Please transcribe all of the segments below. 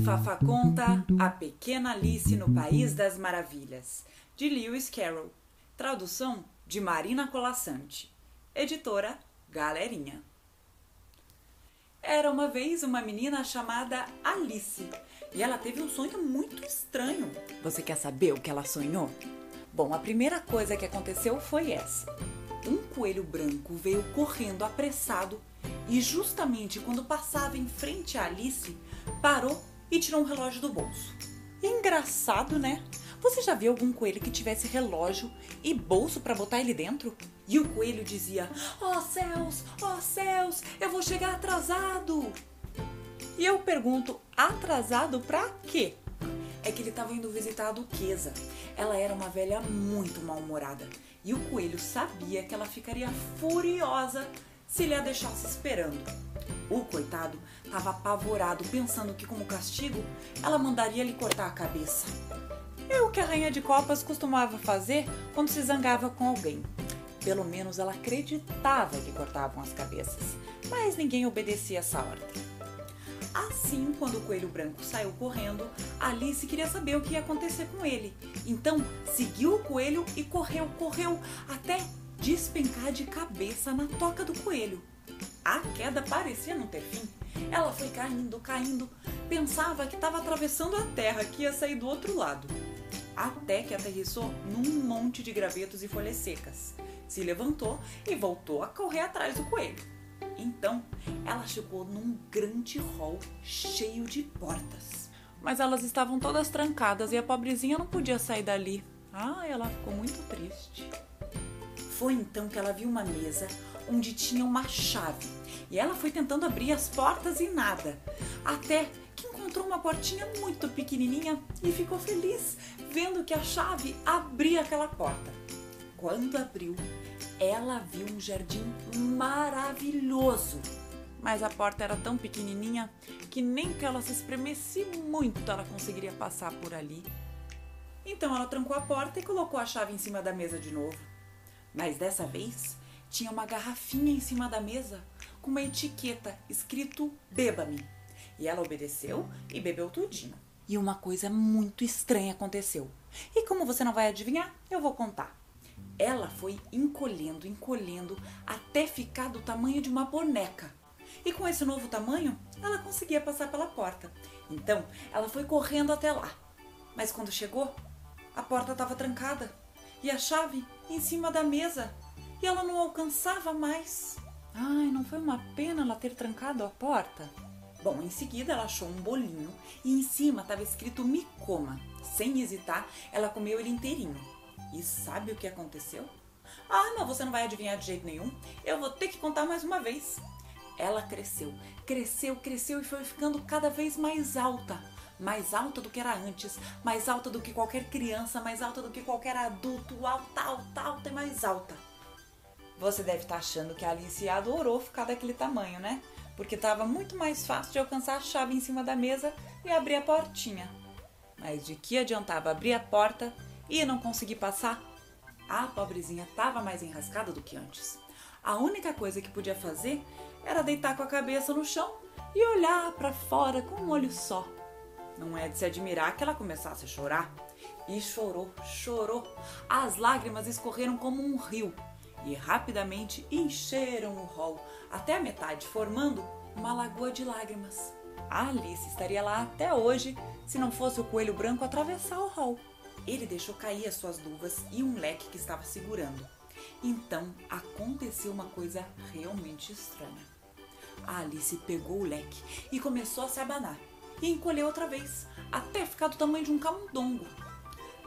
Fafá conta A Pequena Alice no País das Maravilhas, de Lewis Carroll. Tradução de Marina Colassante. Editora Galerinha. Era uma vez uma menina chamada Alice e ela teve um sonho muito estranho. Você quer saber o que ela sonhou? Bom, a primeira coisa que aconteceu foi essa. Um coelho branco veio correndo apressado e, justamente quando passava em frente a Alice, parou e tirou um relógio do bolso. Engraçado, né? Você já viu algum coelho que tivesse relógio e bolso para botar ele dentro? E o coelho dizia: "Ó oh, céus, ó oh, céus, eu vou chegar atrasado". E eu pergunto: atrasado para quê? É que ele estava indo visitar a duquesa. Ela era uma velha muito mal-humorada e o coelho sabia que ela ficaria furiosa se ele a deixasse esperando. O coitado estava apavorado, pensando que, como castigo, ela mandaria lhe cortar a cabeça. É o que a rainha de copas costumava fazer quando se zangava com alguém. Pelo menos ela acreditava que cortavam as cabeças, mas ninguém obedecia essa ordem. Assim, quando o coelho branco saiu correndo, Alice queria saber o que ia acontecer com ele. Então, seguiu o coelho e correu, correu, até despencar de cabeça na toca do coelho. A queda parecia não ter fim. Ela foi caindo, caindo, pensava que estava atravessando a terra, que ia sair do outro lado. Até que aterrissou num monte de gravetos e folhas secas. Se levantou e voltou a correr atrás do coelho. Então, ela chegou num grande hall cheio de portas. Mas elas estavam todas trancadas e a pobrezinha não podia sair dali. Ah, ela ficou muito triste. Foi então que ela viu uma mesa onde tinha uma chave. E ela foi tentando abrir as portas e nada. Até que encontrou uma portinha muito pequenininha e ficou feliz vendo que a chave abria aquela porta. Quando abriu, ela viu um jardim maravilhoso. Mas a porta era tão pequenininha que nem que ela se espremesse muito ela conseguiria passar por ali. Então ela trancou a porta e colocou a chave em cima da mesa de novo. Mas dessa vez tinha uma garrafinha em cima da mesa com uma etiqueta escrito Beba-me. E ela obedeceu e bebeu tudinho. E uma coisa muito estranha aconteceu. E como você não vai adivinhar, eu vou contar. Ela foi encolhendo, encolhendo até ficar do tamanho de uma boneca. E com esse novo tamanho, ela conseguia passar pela porta. Então, ela foi correndo até lá. Mas quando chegou, a porta estava trancada e a chave em cima da mesa e ela não alcançava mais. Ai, não foi uma pena ela ter trancado a porta? Bom, em seguida ela achou um bolinho e em cima estava escrito me coma. Sem hesitar, ela comeu ele inteirinho. E sabe o que aconteceu? Ah, não, você não vai adivinhar de jeito nenhum. Eu vou ter que contar mais uma vez. Ela cresceu, cresceu, cresceu e foi ficando cada vez mais alta mais alta do que era antes, mais alta do que qualquer criança, mais alta do que qualquer adulto, alta, alta, alta e mais alta. Você deve estar tá achando que a Alice adorou ficar daquele tamanho, né? Porque estava muito mais fácil de alcançar a chave em cima da mesa e abrir a portinha. Mas de que adiantava abrir a porta e não conseguir passar? A pobrezinha estava mais enrascada do que antes. A única coisa que podia fazer era deitar com a cabeça no chão e olhar para fora com um olho só. Não é de se admirar que ela começasse a chorar. E chorou, chorou. As lágrimas escorreram como um rio e rapidamente encheram o hall até a metade, formando uma lagoa de lágrimas. A Alice estaria lá até hoje se não fosse o coelho branco atravessar o hall. Ele deixou cair as suas luvas e um leque que estava segurando. Então aconteceu uma coisa realmente estranha. A Alice pegou o leque e começou a se abanar e encolheu outra vez, até ficar do tamanho de um camundongo.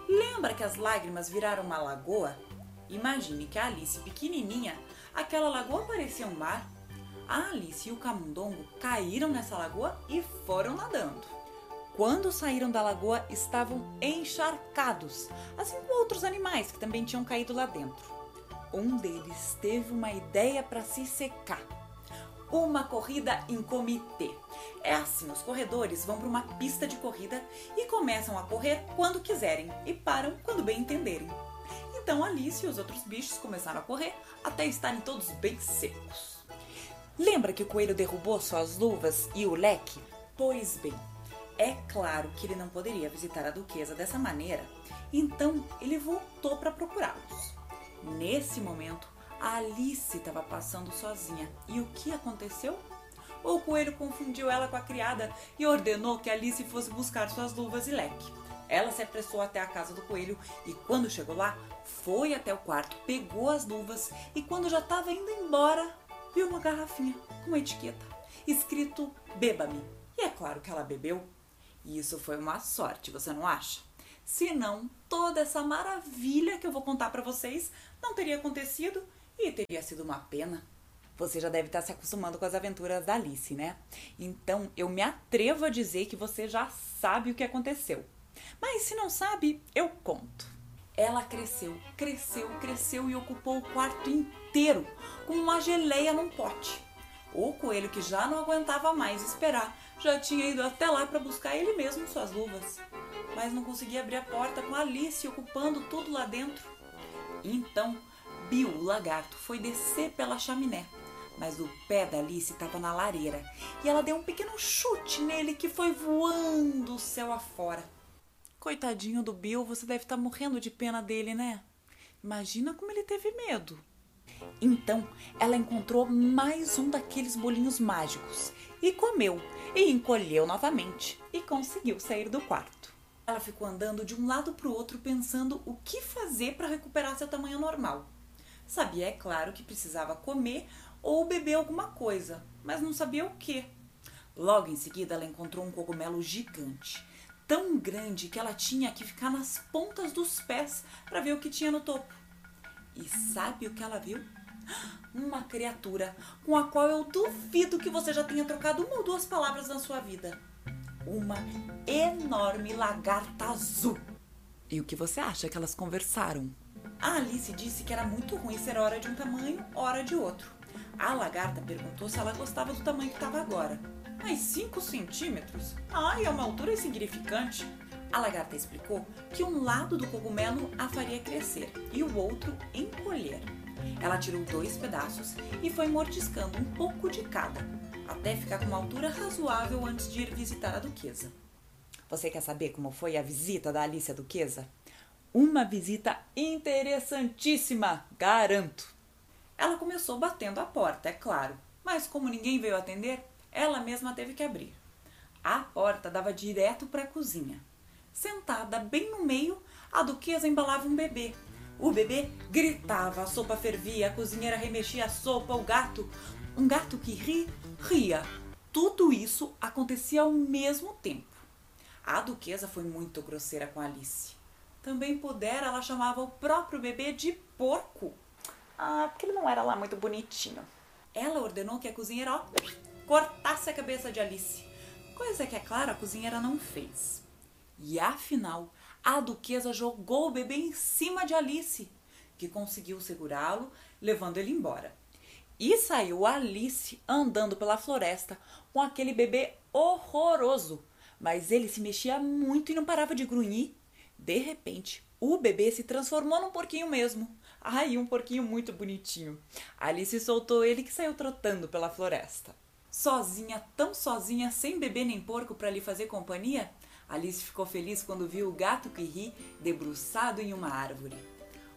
Lembra que as lágrimas viraram uma lagoa? Imagine que a Alice pequenininha, aquela lagoa parecia um mar. A Alice e o camundongo caíram nessa lagoa e foram nadando. Quando saíram da lagoa, estavam encharcados, assim como outros animais que também tinham caído lá dentro. Um deles teve uma ideia para se secar uma corrida em comitê. É assim, os corredores vão para uma pista de corrida e começam a correr quando quiserem e param quando bem entenderem. Então Alice e os outros bichos começaram a correr até estarem todos bem secos. Lembra que o coelho derrubou suas luvas e o leque? Pois bem, É claro que ele não poderia visitar a duquesa dessa maneira, então ele voltou para procurá-los. Nesse momento, Alice estava passando sozinha. E o que aconteceu? O coelho confundiu ela com a criada e ordenou que Alice fosse buscar suas luvas e leque. Ela se apressou até a casa do coelho e, quando chegou lá, foi até o quarto, pegou as luvas e, quando já estava indo embora, viu uma garrafinha com uma etiqueta escrito Beba-me. E é claro que ela bebeu. E isso foi uma sorte, você não acha? Senão, toda essa maravilha que eu vou contar para vocês não teria acontecido e teria sido uma pena. Você já deve estar se acostumando com as aventuras da Alice, né? Então eu me atrevo a dizer que você já sabe o que aconteceu. Mas se não sabe, eu conto. Ela cresceu, cresceu, cresceu e ocupou o quarto inteiro, como uma geleia num pote. O coelho, que já não aguentava mais esperar, já tinha ido até lá para buscar ele mesmo suas luvas. Mas não conseguia abrir a porta com Alice ocupando tudo lá dentro. Então, Bill, o lagarto, foi descer pela chaminé. Mas o pé da Alice estava na lareira e ela deu um pequeno chute nele que foi voando o céu afora. Coitadinho do Bill, você deve estar tá morrendo de pena dele, né? Imagina como ele teve medo. Então, ela encontrou mais um daqueles bolinhos mágicos e comeu, e encolheu novamente e conseguiu sair do quarto. Ela ficou andando de um lado para o outro pensando o que fazer para recuperar seu tamanho normal. Sabia, é claro, que precisava comer ou beber alguma coisa, mas não sabia o que. Logo em seguida, ela encontrou um cogumelo gigante, tão grande que ela tinha que ficar nas pontas dos pés para ver o que tinha no topo. E sabe o que ela viu? Uma criatura com a qual eu duvido que você já tenha trocado uma ou duas palavras na sua vida. Uma enorme lagarta azul. E o que você acha que elas conversaram? A Alice disse que era muito ruim ser hora de um tamanho, hora de outro. A lagarta perguntou se ela gostava do tamanho que estava agora. Mas 5 centímetros? Ai, é uma altura insignificante. A lagarta explicou que um lado do cogumelo a faria crescer e o outro encolher. Ela tirou dois pedaços e foi mordiscando um pouco de cada, até ficar com uma altura razoável antes de ir visitar a duquesa. Você quer saber como foi a visita da Alice à duquesa? Uma visita interessantíssima, garanto. Ela começou batendo a porta, é claro, mas como ninguém veio atender, ela mesma teve que abrir. A porta dava direto para a cozinha. Sentada bem no meio, a duquesa embalava um bebê. O bebê gritava, a sopa fervia, a cozinheira remexia a sopa, o gato, um gato que ri, ria. Tudo isso acontecia ao mesmo tempo. A duquesa foi muito grosseira com Alice também pudera, ela chamava o próprio bebê de porco. Ah, porque ele não era lá muito bonitinho. Ela ordenou que a cozinheira ó, cortasse a cabeça de Alice, coisa que, é claro, a cozinheira não fez. E afinal, a duquesa jogou o bebê em cima de Alice, que conseguiu segurá-lo, levando ele embora. E saiu Alice andando pela floresta com aquele bebê horroroso, mas ele se mexia muito e não parava de grunhir de repente, o bebê se transformou num porquinho mesmo. Ai, um porquinho muito bonitinho. Alice soltou ele que saiu trotando pela floresta. Sozinha, tão sozinha, sem bebê nem porco para lhe fazer companhia, Alice ficou feliz quando viu o gato que ri debruçado em uma árvore.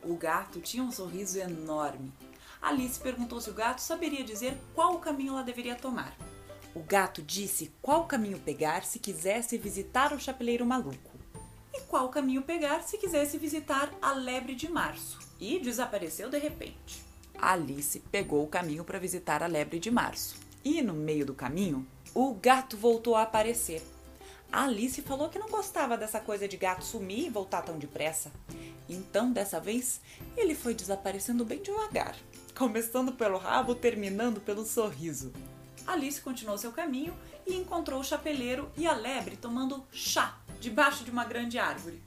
O gato tinha um sorriso enorme. Alice perguntou se o gato saberia dizer qual o caminho ela deveria tomar. O gato disse qual caminho pegar se quisesse visitar o chapeleiro maluco e qual caminho pegar se quisesse visitar a Lebre de Março. E desapareceu de repente. Alice pegou o caminho para visitar a Lebre de Março. E no meio do caminho, o gato voltou a aparecer. Alice falou que não gostava dessa coisa de gato sumir e voltar tão depressa. Então, dessa vez, ele foi desaparecendo bem devagar, começando pelo rabo, terminando pelo sorriso. Alice continuou seu caminho e encontrou o chapeleiro e a lebre tomando chá debaixo de uma grande árvore.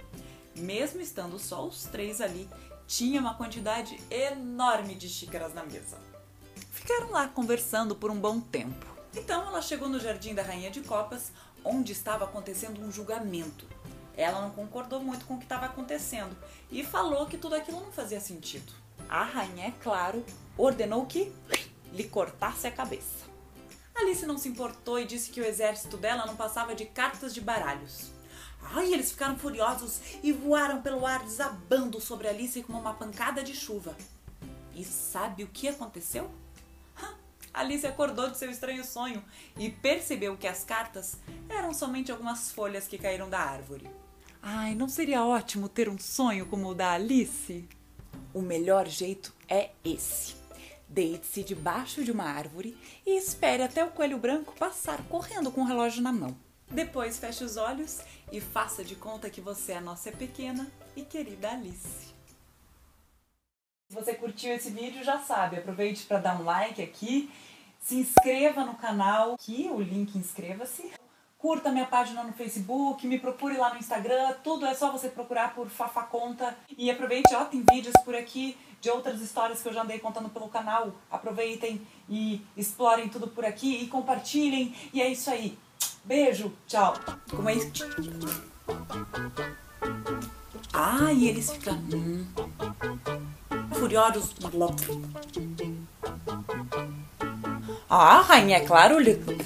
Mesmo estando só os três ali, tinha uma quantidade enorme de xícaras na mesa. Ficaram lá conversando por um bom tempo. Então ela chegou no jardim da Rainha de Copas, onde estava acontecendo um julgamento. Ela não concordou muito com o que estava acontecendo e falou que tudo aquilo não fazia sentido. A rainha, é claro, ordenou que lhe cortasse a cabeça. Alice não se importou e disse que o exército dela não passava de cartas de baralhos. Ai, eles ficaram furiosos e voaram pelo ar desabando sobre Alice como uma pancada de chuva. E sabe o que aconteceu? Alice acordou de seu estranho sonho e percebeu que as cartas eram somente algumas folhas que caíram da árvore. Ai, não seria ótimo ter um sonho como o da Alice? O melhor jeito é esse. Deite-se debaixo de uma árvore e espere até o coelho branco passar correndo com o relógio na mão. Depois feche os olhos e faça de conta que você é a nossa pequena e querida Alice. Se você curtiu esse vídeo, já sabe, aproveite para dar um like aqui, se inscreva no canal, aqui o link inscreva-se. Curta minha página no Facebook, me procure lá no Instagram, tudo é só você procurar por Fafa Conta. E aproveite, ó, tem vídeos por aqui de outras histórias que eu já andei contando pelo canal. Aproveitem e explorem tudo por aqui e compartilhem. E é isso aí. Beijo, tchau. Como é isso? Ah, e eles ficam hum, furiosos. Ah, rainha, é claro, embora.